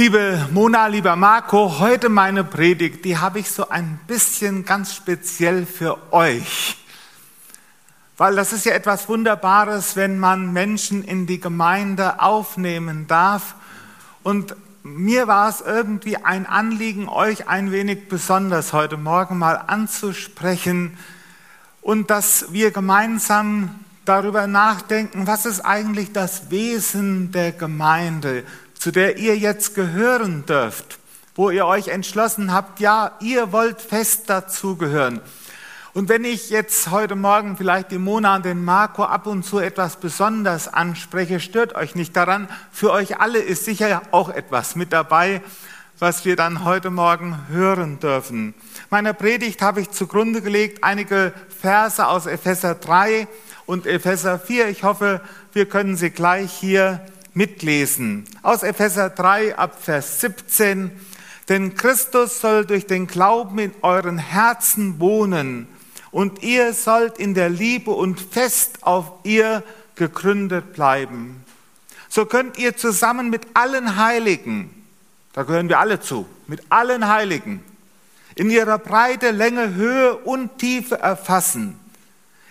Liebe Mona, lieber Marco, heute meine Predigt, die habe ich so ein bisschen ganz speziell für euch. Weil das ist ja etwas Wunderbares, wenn man Menschen in die Gemeinde aufnehmen darf. Und mir war es irgendwie ein Anliegen, euch ein wenig besonders heute Morgen mal anzusprechen und dass wir gemeinsam darüber nachdenken, was ist eigentlich das Wesen der Gemeinde, zu der ihr jetzt gehören dürft, wo ihr euch entschlossen habt, ja, ihr wollt fest dazugehören. Und wenn ich jetzt heute Morgen vielleicht die Mona und den Marco ab und zu etwas besonders anspreche, stört euch nicht daran. Für euch alle ist sicher auch etwas mit dabei, was wir dann heute Morgen hören dürfen. Meiner Predigt habe ich zugrunde gelegt einige Verse aus Epheser 3 und Epheser 4. Ich hoffe, wir können sie gleich hier mitlesen. Aus Epheser 3 ab Vers 17. Denn Christus soll durch den Glauben in euren Herzen wohnen und ihr sollt in der Liebe und fest auf ihr gegründet bleiben. So könnt ihr zusammen mit allen Heiligen, da gehören wir alle zu, mit allen Heiligen, in ihrer Breite, Länge, Höhe und Tiefe erfassen.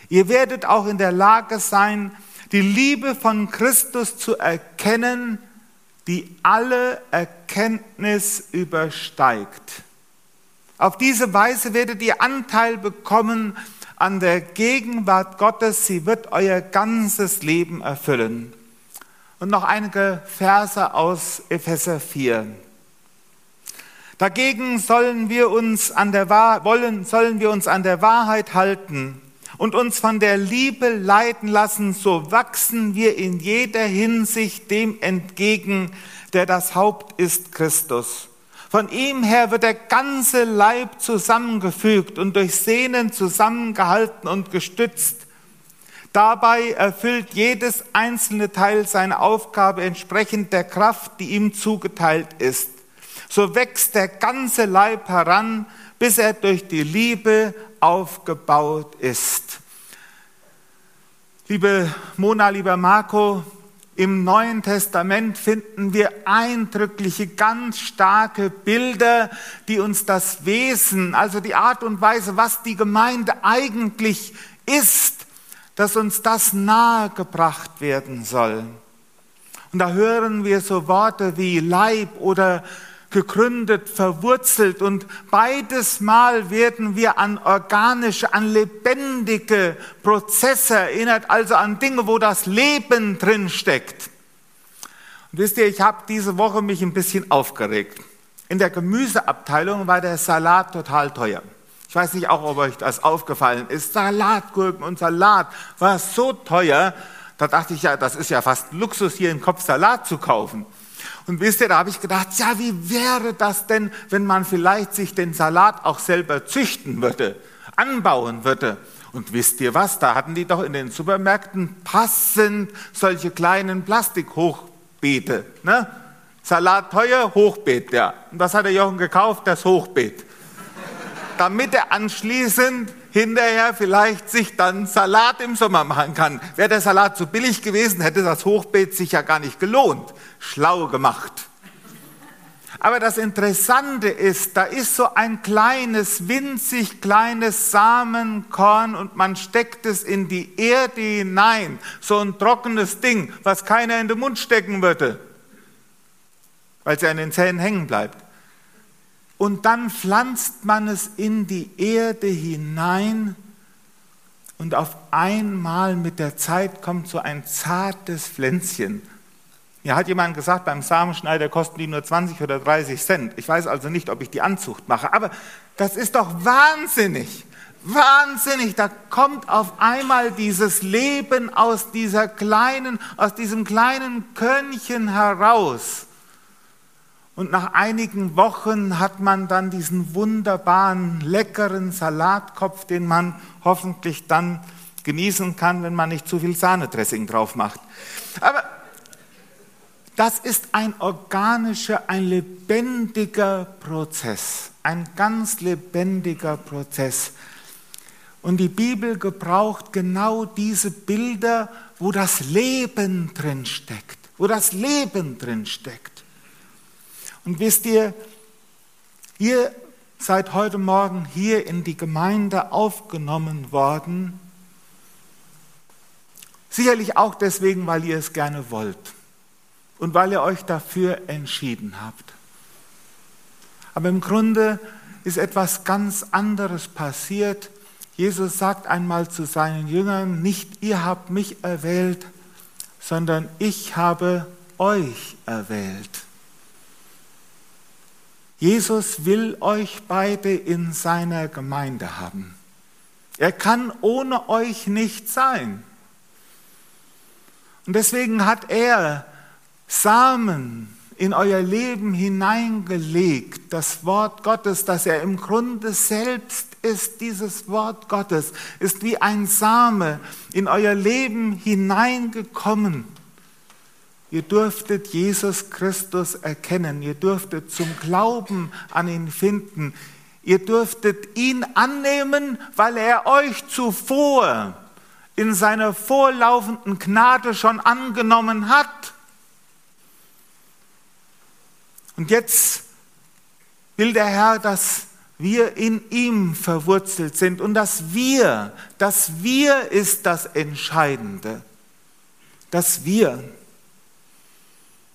Ihr werdet auch in der Lage sein, die Liebe von Christus zu erkennen, die alle Erkenntnis übersteigt. Auf diese Weise werdet ihr Anteil bekommen an der Gegenwart Gottes. Sie wird euer ganzes Leben erfüllen. Und noch einige Verse aus Epheser 4. Dagegen sollen wir uns an der wollen, sollen wir uns an der Wahrheit halten und uns von der Liebe leiten lassen, so wachsen wir in jeder Hinsicht dem entgegen, der das Haupt ist, Christus. Von ihm her wird der ganze Leib zusammengefügt und durch Sehnen zusammengehalten und gestützt. Dabei erfüllt jedes einzelne Teil seine Aufgabe entsprechend der Kraft, die ihm zugeteilt ist. So wächst der ganze Leib heran, bis er durch die Liebe aufgebaut ist. Liebe Mona, lieber Marco, im Neuen Testament finden wir eindrückliche, ganz starke Bilder, die uns das Wesen, also die Art und Weise, was die Gemeinde eigentlich ist, dass uns das nahegebracht werden soll. Und da hören wir so Worte wie Leib oder gegründet, verwurzelt und beides Mal werden wir an organische, an lebendige Prozesse erinnert, also an Dinge, wo das Leben drin steckt. Wisst ihr, ich habe diese Woche mich ein bisschen aufgeregt. In der Gemüseabteilung war der Salat total teuer. Ich weiß nicht auch, ob euch das aufgefallen ist. Salatgurken und Salat war so teuer. Da dachte ich ja, das ist ja fast Luxus, hier einen Kopf Salat zu kaufen. Und wisst ihr, da habe ich gedacht, ja, wie wäre das denn, wenn man vielleicht sich den Salat auch selber züchten würde, anbauen würde? Und wisst ihr was, da hatten die doch in den Supermärkten passend solche kleinen Plastikhochbeete. Ne? Salat teuer, Hochbeet, ja. Und was hat der Jochen gekauft? Das Hochbeet. Damit er anschließend hinterher vielleicht sich dann Salat im Sommer machen kann. Wäre der Salat so billig gewesen, hätte das Hochbeet sich ja gar nicht gelohnt. Schlau gemacht. Aber das Interessante ist, da ist so ein kleines, winzig kleines Samenkorn und man steckt es in die Erde hinein. So ein trockenes Ding, was keiner in den Mund stecken würde, weil es ja in den Zähnen hängen bleibt und dann pflanzt man es in die Erde hinein und auf einmal mit der Zeit kommt so ein zartes Pflänzchen. Mir hat jemand gesagt, beim Samenschneider kosten die nur 20 oder 30 Cent. Ich weiß also nicht, ob ich die Anzucht mache, aber das ist doch wahnsinnig. Wahnsinnig, da kommt auf einmal dieses Leben aus dieser kleinen, aus diesem kleinen Körnchen heraus. Und nach einigen Wochen hat man dann diesen wunderbaren, leckeren Salatkopf, den man hoffentlich dann genießen kann, wenn man nicht zu viel Sahnedressing drauf macht. Aber das ist ein organischer, ein lebendiger Prozess, ein ganz lebendiger Prozess. Und die Bibel gebraucht genau diese Bilder, wo das Leben drin steckt, wo das Leben drin steckt. Und wisst ihr, ihr seid heute Morgen hier in die Gemeinde aufgenommen worden, sicherlich auch deswegen, weil ihr es gerne wollt und weil ihr euch dafür entschieden habt. Aber im Grunde ist etwas ganz anderes passiert. Jesus sagt einmal zu seinen Jüngern, nicht ihr habt mich erwählt, sondern ich habe euch erwählt. Jesus will euch beide in seiner Gemeinde haben. Er kann ohne euch nicht sein. Und deswegen hat er Samen in euer Leben hineingelegt, das Wort Gottes, das er im Grunde selbst ist, dieses Wort Gottes, ist wie ein Same in euer Leben hineingekommen. Ihr dürftet Jesus Christus erkennen, ihr dürftet zum Glauben an ihn finden, ihr dürftet ihn annehmen, weil er euch zuvor in seiner vorlaufenden Gnade schon angenommen hat. Und jetzt will der Herr, dass wir in ihm verwurzelt sind und dass wir, dass wir ist das Entscheidende, dass wir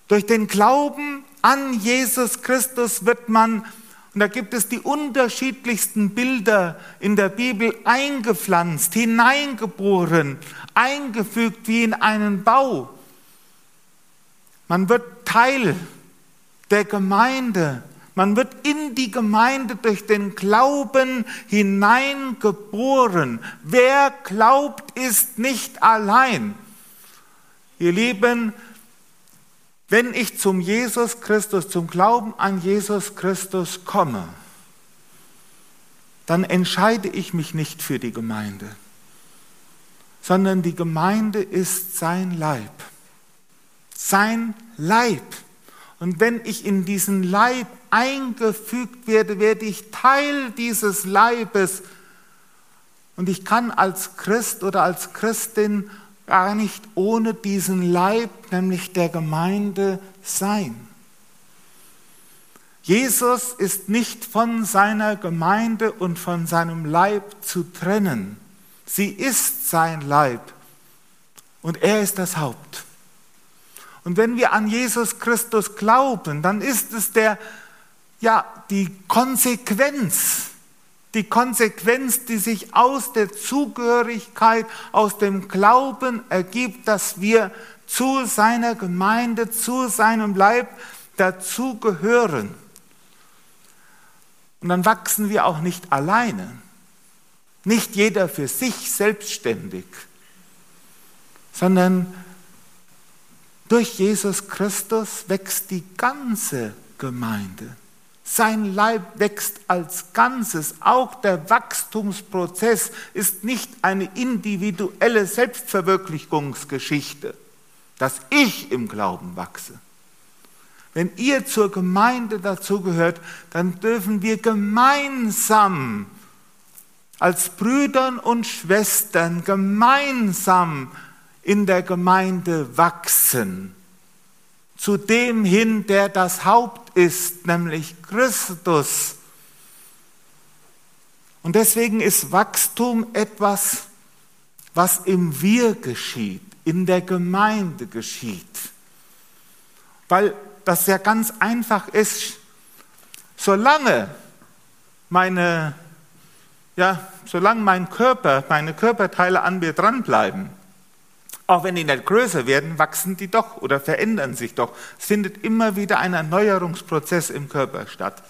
durch den Glauben an Jesus Christus wird man, und da gibt es die unterschiedlichsten Bilder in der Bibel, eingepflanzt, hineingeboren, eingefügt wie in einen Bau. Man wird Teil der Gemeinde. Man wird in die Gemeinde durch den Glauben hineingeboren. Wer glaubt, ist nicht allein. Ihr Lieben, wenn ich zum Jesus Christus, zum Glauben an Jesus Christus komme, dann entscheide ich mich nicht für die Gemeinde, sondern die Gemeinde ist sein Leib. Sein Leib. Und wenn ich in diesen Leib eingefügt werde, werde ich Teil dieses Leibes. Und ich kann als Christ oder als Christin gar nicht ohne diesen Leib, nämlich der Gemeinde, sein. Jesus ist nicht von seiner Gemeinde und von seinem Leib zu trennen. Sie ist sein Leib und er ist das Haupt. Und wenn wir an Jesus Christus glauben, dann ist es der, ja, die Konsequenz, die Konsequenz, die sich aus der Zugehörigkeit, aus dem Glauben ergibt, dass wir zu seiner Gemeinde, zu seinem Leib dazugehören. Und dann wachsen wir auch nicht alleine, nicht jeder für sich selbstständig, sondern durch Jesus Christus wächst die ganze Gemeinde. Sein Leib wächst als Ganzes. Auch der Wachstumsprozess ist nicht eine individuelle Selbstverwirklichungsgeschichte, dass ich im Glauben wachse. Wenn ihr zur Gemeinde dazugehört, dann dürfen wir gemeinsam als Brüdern und Schwestern gemeinsam in der Gemeinde wachsen, zu dem hin, der das Haupt ist, nämlich Christus. Und deswegen ist Wachstum etwas, was im Wir geschieht, in der Gemeinde geschieht. Weil das ja ganz einfach ist, solange meine, ja, solange mein Körper, meine Körperteile an mir dranbleiben, auch wenn die nicht größer werden, wachsen die doch oder verändern sich doch. Es findet immer wieder ein Erneuerungsprozess im Körper statt.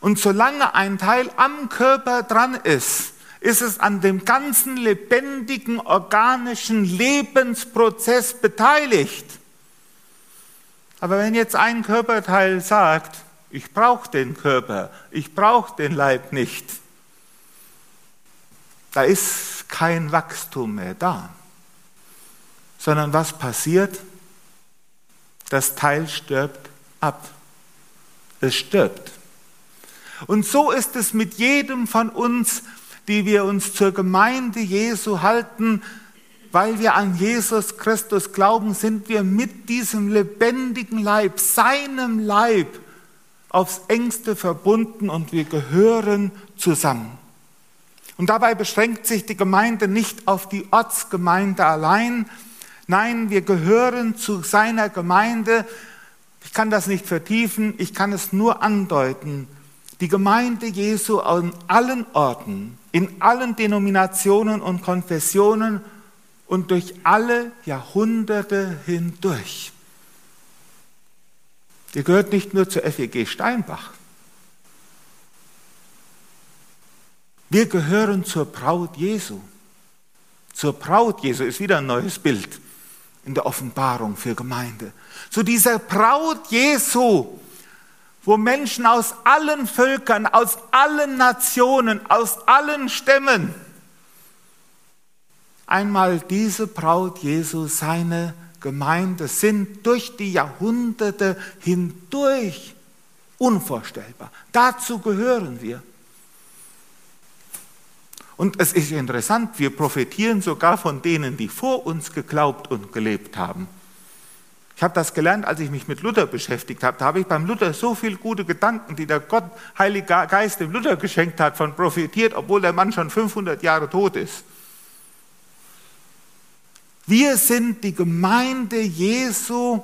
Und solange ein Teil am Körper dran ist, ist es an dem ganzen lebendigen organischen Lebensprozess beteiligt. Aber wenn jetzt ein Körperteil sagt, ich brauche den Körper, ich brauche den Leib nicht, da ist kein Wachstum mehr da. Sondern was passiert? Das Teil stirbt ab. Es stirbt. Und so ist es mit jedem von uns, die wir uns zur Gemeinde Jesu halten. weil wir an Jesus Christus glauben, sind wir mit diesem lebendigen Leib, seinem Leib, aufs engste verbunden und wir gehören zusammen. Und dabei beschränkt sich die Gemeinde nicht auf die Ortsgemeinde allein. Nein, wir gehören zu seiner Gemeinde. Ich kann das nicht vertiefen, ich kann es nur andeuten. Die Gemeinde Jesu an allen Orten, in allen Denominationen und Konfessionen und durch alle Jahrhunderte hindurch. Ihr gehört nicht nur zur FEG Steinbach. Wir gehören zur Braut Jesu. Zur Braut Jesu ist wieder ein neues Bild in der Offenbarung für Gemeinde. Zu dieser Braut Jesu, wo Menschen aus allen Völkern, aus allen Nationen, aus allen Stämmen einmal diese Braut Jesu, seine Gemeinde, sind durch die Jahrhunderte hindurch unvorstellbar. Dazu gehören wir. Und es ist interessant, wir profitieren sogar von denen, die vor uns geglaubt und gelebt haben. Ich habe das gelernt, als ich mich mit Luther beschäftigt habe. Da habe ich beim Luther so viele gute Gedanken, die der Gott, Heilige Geist dem Luther geschenkt hat, von profitiert, obwohl der Mann schon 500 Jahre tot ist. Wir sind die Gemeinde Jesu,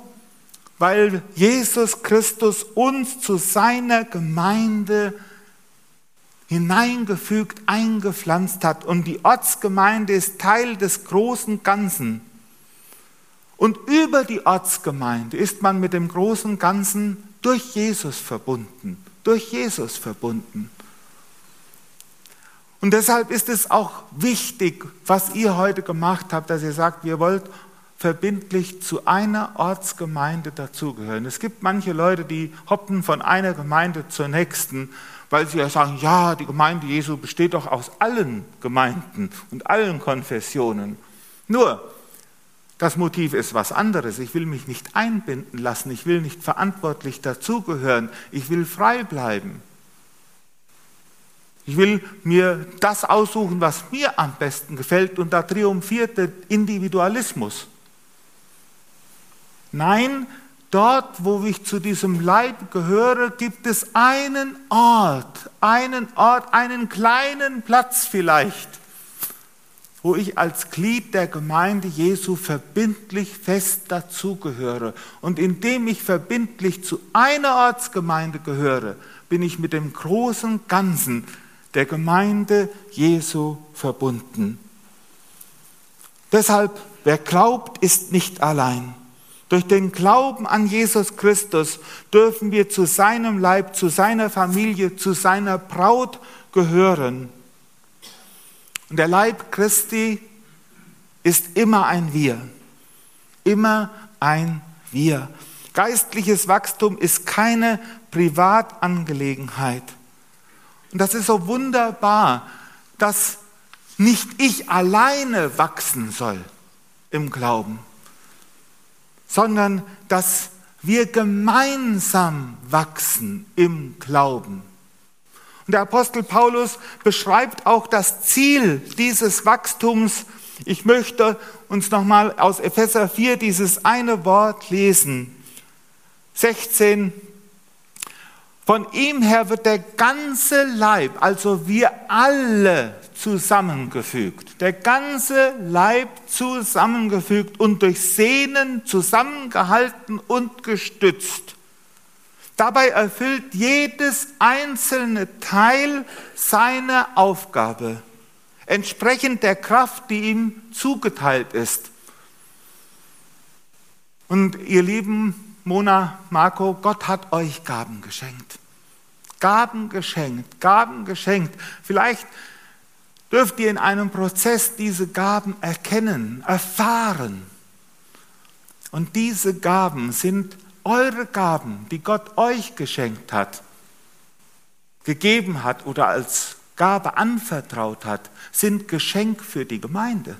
weil Jesus Christus uns zu seiner Gemeinde hineingefügt, eingepflanzt hat. Und die Ortsgemeinde ist Teil des großen Ganzen. Und über die Ortsgemeinde ist man mit dem großen Ganzen durch Jesus verbunden. Durch Jesus verbunden. Und deshalb ist es auch wichtig, was ihr heute gemacht habt, dass ihr sagt, ihr wollt verbindlich zu einer Ortsgemeinde dazugehören. Es gibt manche Leute, die hoppen von einer Gemeinde zur nächsten weil sie ja sagen, ja, die Gemeinde Jesu besteht doch aus allen Gemeinden und allen Konfessionen. Nur, das Motiv ist was anderes. Ich will mich nicht einbinden lassen, ich will nicht verantwortlich dazugehören, ich will frei bleiben. Ich will mir das aussuchen, was mir am besten gefällt und da triumphiert der Individualismus. Nein, Dort, wo ich zu diesem Leib gehöre, gibt es einen Ort, einen Ort, einen kleinen Platz vielleicht, wo ich als Glied der Gemeinde Jesu verbindlich fest dazugehöre. Und indem ich verbindlich zu einer Ortsgemeinde gehöre, bin ich mit dem großen Ganzen der Gemeinde Jesu verbunden. Deshalb, wer glaubt, ist nicht allein. Durch den Glauben an Jesus Christus dürfen wir zu seinem Leib, zu seiner Familie, zu seiner Braut gehören. Und der Leib Christi ist immer ein Wir. Immer ein Wir. Geistliches Wachstum ist keine Privatangelegenheit. Und das ist so wunderbar, dass nicht ich alleine wachsen soll im Glauben sondern dass wir gemeinsam wachsen im Glauben. Und der Apostel Paulus beschreibt auch das Ziel dieses Wachstums. Ich möchte uns nochmal aus Epheser 4 dieses eine Wort lesen. 16. Von ihm her wird der ganze Leib, also wir alle zusammengefügt, der ganze Leib zusammengefügt und durch Sehnen zusammengehalten und gestützt. Dabei erfüllt jedes einzelne Teil seine Aufgabe, entsprechend der Kraft, die ihm zugeteilt ist. Und ihr lieben Mona, Marco, Gott hat euch Gaben geschenkt. Gaben geschenkt, Gaben geschenkt. Vielleicht dürft ihr in einem Prozess diese Gaben erkennen, erfahren. Und diese Gaben sind eure Gaben, die Gott euch geschenkt hat, gegeben hat oder als Gabe anvertraut hat, sind Geschenk für die Gemeinde.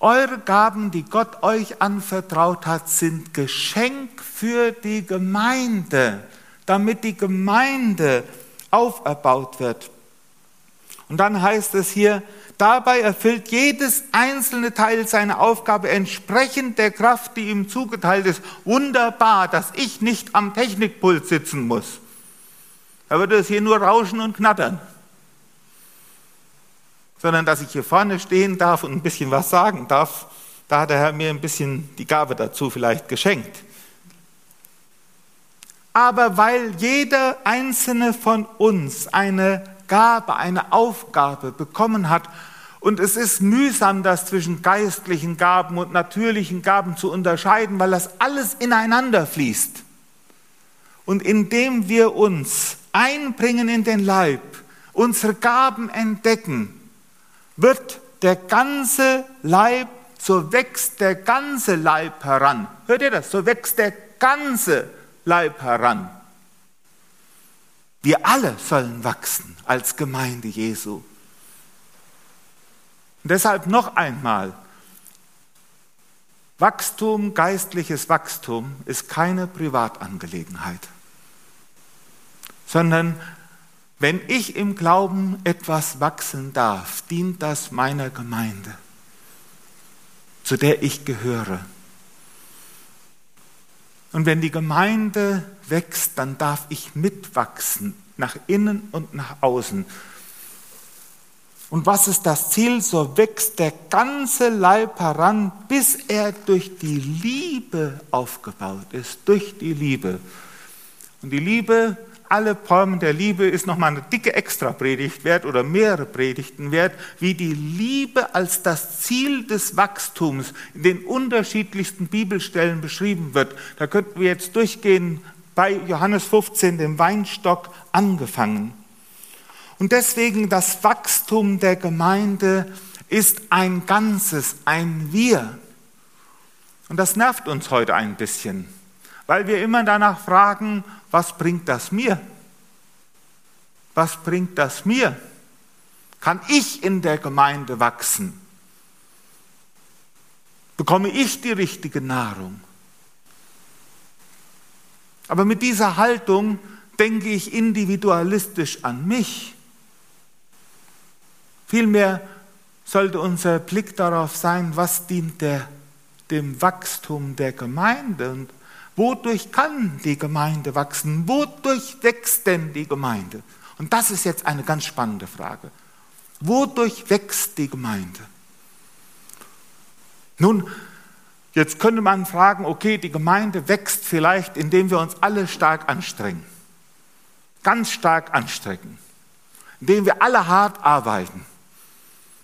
Eure Gaben, die Gott euch anvertraut hat, sind Geschenk für die Gemeinde, damit die Gemeinde auferbaut wird. Und dann heißt es hier, dabei erfüllt jedes einzelne Teil seine Aufgabe entsprechend der Kraft, die ihm zugeteilt ist. Wunderbar, dass ich nicht am Technikpult sitzen muss. Da würde es hier nur rauschen und knattern. Sondern dass ich hier vorne stehen darf und ein bisschen was sagen darf. Da hat der Herr mir ein bisschen die Gabe dazu vielleicht geschenkt. Aber weil jeder einzelne von uns eine Gabe, eine Aufgabe bekommen hat. Und es ist mühsam, das zwischen geistlichen Gaben und natürlichen Gaben zu unterscheiden, weil das alles ineinander fließt. Und indem wir uns einbringen in den Leib, unsere Gaben entdecken, wird der ganze Leib, so wächst der ganze Leib heran. Hört ihr das? So wächst der ganze Leib heran. Wir alle sollen wachsen als Gemeinde Jesu. Und deshalb noch einmal, Wachstum, geistliches Wachstum ist keine Privatangelegenheit, sondern wenn ich im Glauben etwas wachsen darf, dient das meiner Gemeinde, zu der ich gehöre. Und wenn die Gemeinde wächst, dann darf ich mitwachsen, nach innen und nach außen. Und was ist das Ziel? So wächst der ganze Leib heran, bis er durch die Liebe aufgebaut ist, durch die Liebe. Und die Liebe alle Formen der Liebe ist nochmal eine dicke Extrapredigt wert oder mehrere Predigten wert, wie die Liebe als das Ziel des Wachstums in den unterschiedlichsten Bibelstellen beschrieben wird. Da könnten wir jetzt durchgehen bei Johannes 15, dem Weinstock, angefangen. Und deswegen das Wachstum der Gemeinde ist ein Ganzes, ein Wir. Und das nervt uns heute ein bisschen, weil wir immer danach fragen, was bringt das mir? Was bringt das mir? Kann ich in der Gemeinde wachsen? Bekomme ich die richtige Nahrung? Aber mit dieser Haltung denke ich individualistisch an mich. Vielmehr sollte unser Blick darauf sein, was dient der, dem Wachstum der Gemeinde und Wodurch kann die Gemeinde wachsen? Wodurch wächst denn die Gemeinde? Und das ist jetzt eine ganz spannende Frage. Wodurch wächst die Gemeinde? Nun, jetzt könnte man fragen, okay, die Gemeinde wächst vielleicht, indem wir uns alle stark anstrengen. Ganz stark anstrengen. Indem wir alle hart arbeiten.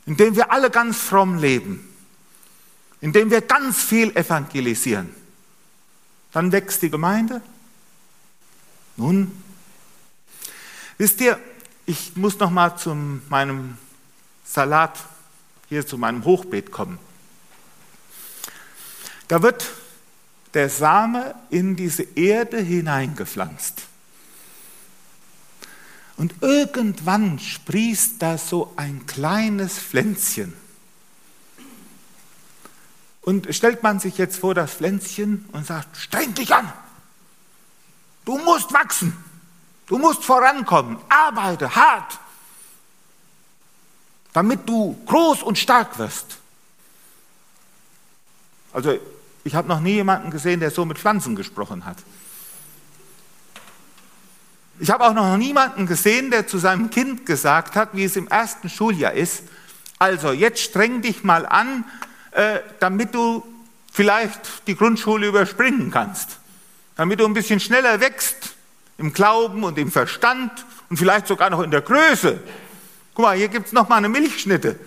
Indem wir alle ganz fromm leben. Indem wir ganz viel evangelisieren dann wächst die Gemeinde. Nun, wisst ihr, ich muss noch mal zu meinem Salat hier zu meinem Hochbeet kommen. Da wird der Same in diese Erde hineingepflanzt. Und irgendwann sprießt da so ein kleines Pflänzchen. Und stellt man sich jetzt vor das Pflänzchen und sagt, streng dich an. Du musst wachsen. Du musst vorankommen. Arbeite hart, damit du groß und stark wirst. Also ich habe noch nie jemanden gesehen, der so mit Pflanzen gesprochen hat. Ich habe auch noch niemanden gesehen, der zu seinem Kind gesagt hat, wie es im ersten Schuljahr ist. Also jetzt streng dich mal an, äh, damit du vielleicht die Grundschule überspringen kannst, damit du ein bisschen schneller wächst im Glauben und im Verstand und vielleicht sogar noch in der Größe. Guck mal, hier gibt es noch mal eine Milchschnitte.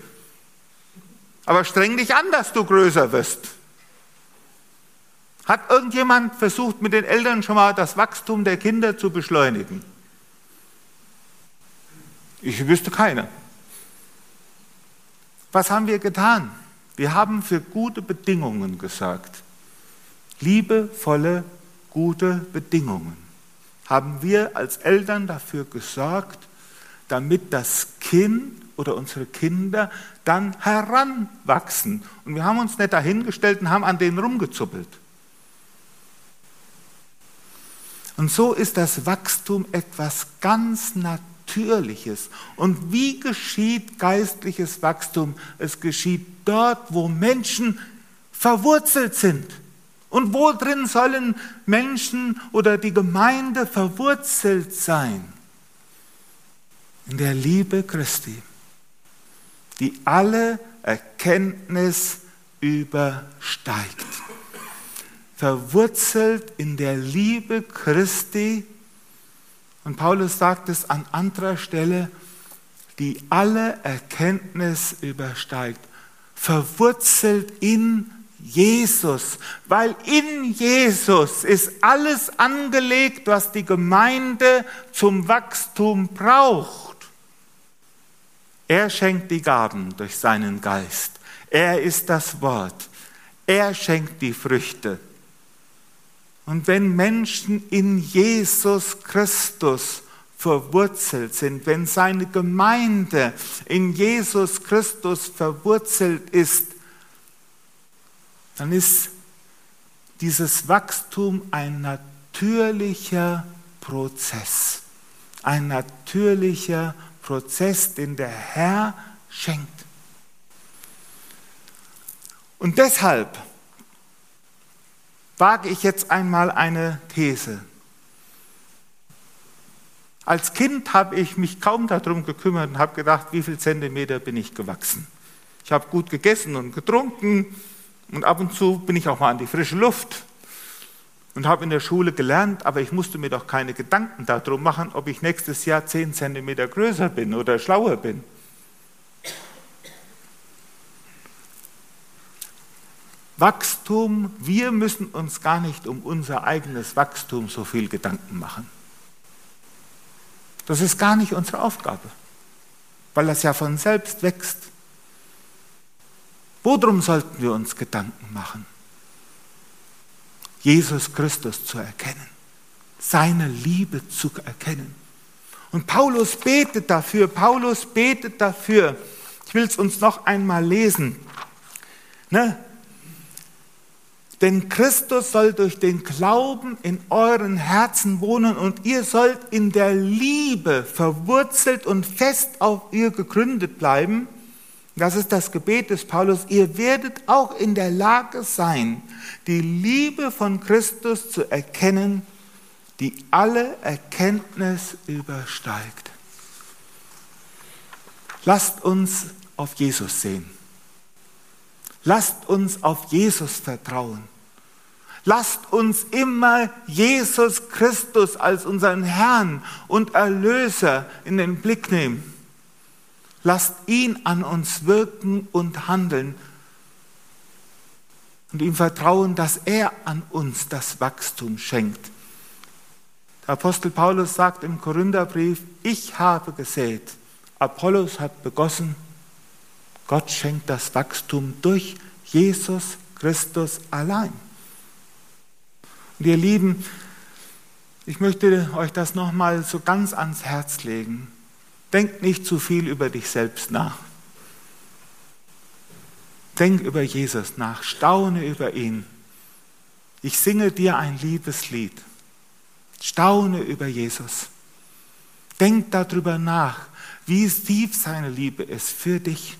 Aber streng dich an, dass du größer wirst. Hat irgendjemand versucht, mit den Eltern schon mal das Wachstum der Kinder zu beschleunigen? Ich wüsste keiner. Was haben wir getan? Wir haben für gute Bedingungen gesorgt. Liebevolle, gute Bedingungen. Haben wir als Eltern dafür gesorgt, damit das Kind oder unsere Kinder dann heranwachsen. Und wir haben uns nicht dahingestellt und haben an denen rumgezuppelt. Und so ist das Wachstum etwas ganz Natürliches Natürliches. Und wie geschieht geistliches Wachstum? Es geschieht dort, wo Menschen verwurzelt sind. Und wo drin sollen Menschen oder die Gemeinde verwurzelt sein? In der Liebe Christi, die alle Erkenntnis übersteigt. Verwurzelt in der Liebe Christi. Und Paulus sagt es an anderer Stelle, die alle Erkenntnis übersteigt. Verwurzelt in Jesus, weil in Jesus ist alles angelegt, was die Gemeinde zum Wachstum braucht. Er schenkt die Gaben durch seinen Geist. Er ist das Wort. Er schenkt die Früchte. Und wenn Menschen in Jesus Christus verwurzelt sind, wenn seine Gemeinde in Jesus Christus verwurzelt ist, dann ist dieses Wachstum ein natürlicher Prozess. Ein natürlicher Prozess, den der Herr schenkt. Und deshalb wage ich jetzt einmal eine These. Als Kind habe ich mich kaum darum gekümmert und habe gedacht, wie viel Zentimeter bin ich gewachsen. Ich habe gut gegessen und getrunken, und ab und zu bin ich auch mal an die frische Luft und habe in der Schule gelernt, aber ich musste mir doch keine Gedanken darum machen, ob ich nächstes Jahr 10 Zentimeter größer bin oder schlauer bin. Wachstum, wir müssen uns gar nicht um unser eigenes Wachstum so viel Gedanken machen. Das ist gar nicht unsere Aufgabe, weil das ja von selbst wächst. Worum sollten wir uns Gedanken machen? Jesus Christus zu erkennen, seine Liebe zu erkennen. Und Paulus betet dafür, Paulus betet dafür. Ich will es uns noch einmal lesen. Ne? Denn Christus soll durch den Glauben in euren Herzen wohnen und ihr sollt in der Liebe verwurzelt und fest auf ihr gegründet bleiben das ist das Gebet des Paulus. Ihr werdet auch in der Lage sein, die Liebe von Christus zu erkennen, die alle Erkenntnis übersteigt. Lasst uns auf Jesus sehen. Lasst uns auf Jesus vertrauen. Lasst uns immer Jesus Christus als unseren Herrn und Erlöser in den Blick nehmen. Lasst ihn an uns wirken und handeln und ihm vertrauen, dass er an uns das Wachstum schenkt. Der Apostel Paulus sagt im Korintherbrief, ich habe gesät, Apollos hat begossen, Gott schenkt das Wachstum durch Jesus Christus allein. Und ihr Lieben, ich möchte euch das nochmal so ganz ans Herz legen. Denk nicht zu viel über dich selbst nach. Denk über Jesus nach, staune über ihn. Ich singe dir ein Liebeslied. Staune über Jesus. Denk darüber nach, wie tief seine Liebe ist für dich.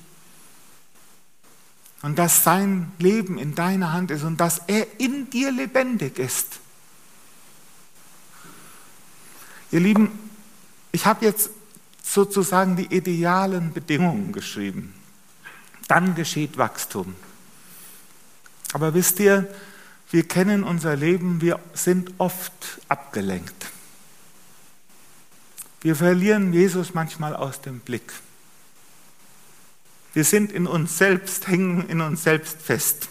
Und dass sein Leben in deiner Hand ist und dass er in dir lebendig ist. Ihr Lieben, ich habe jetzt sozusagen die idealen Bedingungen geschrieben. Dann geschieht Wachstum. Aber wisst ihr, wir kennen unser Leben, wir sind oft abgelenkt. Wir verlieren Jesus manchmal aus dem Blick. Wir sind in uns selbst, hängen in uns selbst fest,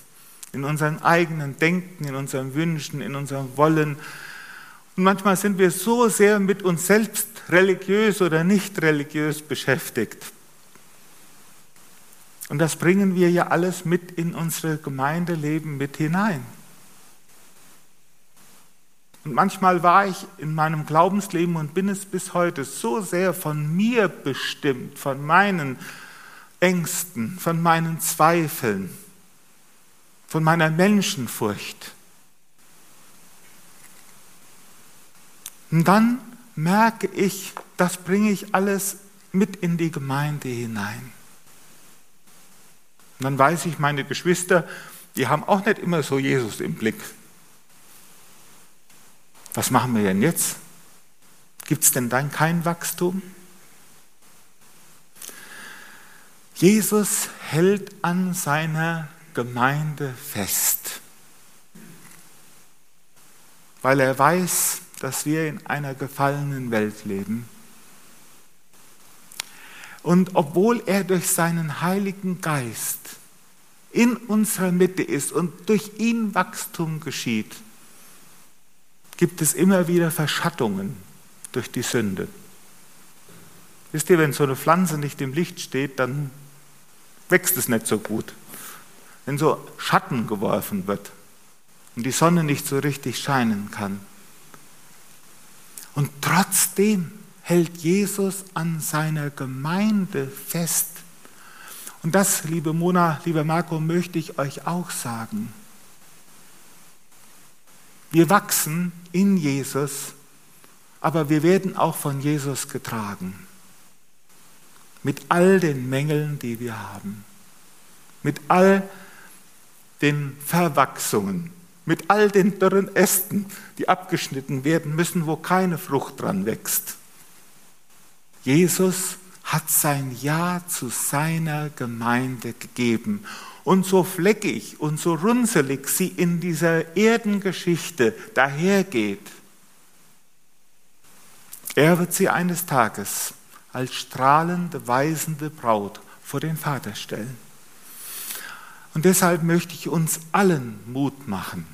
in unserem eigenen Denken, in unseren Wünschen, in unserem Wollen, und manchmal sind wir so sehr mit uns selbst religiös oder nicht religiös beschäftigt. Und das bringen wir ja alles mit in unsere Gemeindeleben mit hinein. Und manchmal war ich in meinem Glaubensleben und bin es bis heute so sehr von mir bestimmt, von meinen Ängsten, von meinen Zweifeln, von meiner Menschenfurcht. Und dann merke ich, das bringe ich alles mit in die Gemeinde hinein. Und dann weiß ich, meine Geschwister, die haben auch nicht immer so Jesus im Blick. Was machen wir denn jetzt? Gibt es denn dann kein Wachstum? Jesus hält an seiner Gemeinde fest, weil er weiß, dass wir in einer gefallenen Welt leben. Und obwohl er durch seinen Heiligen Geist in unserer Mitte ist und durch ihn Wachstum geschieht, gibt es immer wieder Verschattungen durch die Sünde. Wisst ihr, wenn so eine Pflanze nicht im Licht steht, dann wächst es nicht so gut. Wenn so Schatten geworfen wird und die Sonne nicht so richtig scheinen kann. Und trotzdem hält Jesus an seiner Gemeinde fest. Und das, liebe Mona, lieber Marco, möchte ich euch auch sagen. Wir wachsen in Jesus, aber wir werden auch von Jesus getragen. Mit all den Mängeln, die wir haben. Mit all den Verwachsungen mit all den dürren Ästen, die abgeschnitten werden müssen, wo keine Frucht dran wächst. Jesus hat sein Ja zu seiner Gemeinde gegeben. Und so fleckig und so runzelig sie in dieser Erdengeschichte dahergeht, er wird sie eines Tages als strahlende, weisende Braut vor den Vater stellen. Und deshalb möchte ich uns allen Mut machen,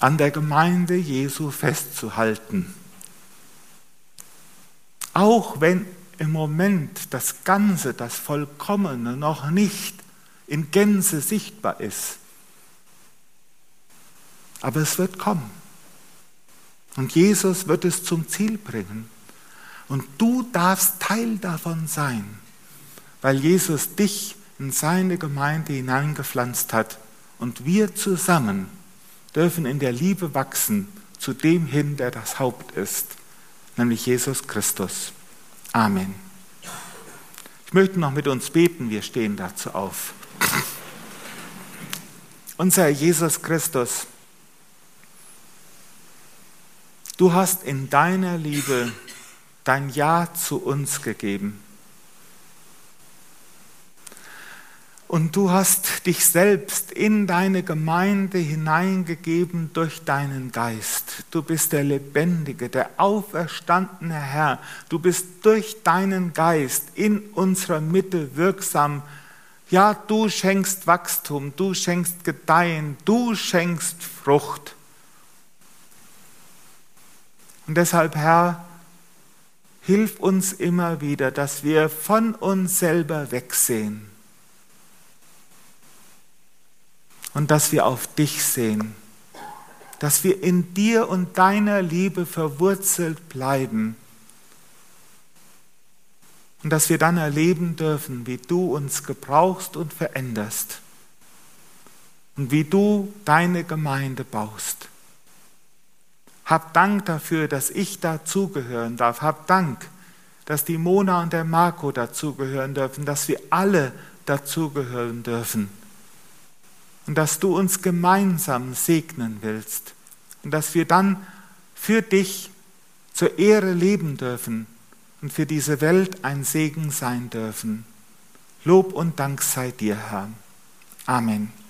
an der Gemeinde Jesu festzuhalten. Auch wenn im Moment das Ganze, das Vollkommene noch nicht in Gänze sichtbar ist. Aber es wird kommen. Und Jesus wird es zum Ziel bringen. Und du darfst Teil davon sein, weil Jesus dich in seine Gemeinde hineingepflanzt hat und wir zusammen dürfen in der Liebe wachsen zu dem hin, der das Haupt ist, nämlich Jesus Christus. Amen. Ich möchte noch mit uns beten, wir stehen dazu auf. Unser Jesus Christus, du hast in deiner Liebe dein Ja zu uns gegeben. Und du hast dich selbst in deine Gemeinde hineingegeben durch deinen Geist. Du bist der lebendige, der auferstandene Herr. Du bist durch deinen Geist in unserer Mitte wirksam. Ja, du schenkst Wachstum, du schenkst Gedeihen, du schenkst Frucht. Und deshalb, Herr, hilf uns immer wieder, dass wir von uns selber wegsehen. Und dass wir auf dich sehen, dass wir in dir und deiner Liebe verwurzelt bleiben. Und dass wir dann erleben dürfen, wie du uns gebrauchst und veränderst. Und wie du deine Gemeinde baust. Hab Dank dafür, dass ich dazugehören darf. Hab Dank, dass die Mona und der Marco dazugehören dürfen, dass wir alle dazugehören dürfen und dass du uns gemeinsam segnen willst und dass wir dann für dich zur Ehre leben dürfen und für diese Welt ein Segen sein dürfen. Lob und Dank sei dir, Herr. Amen.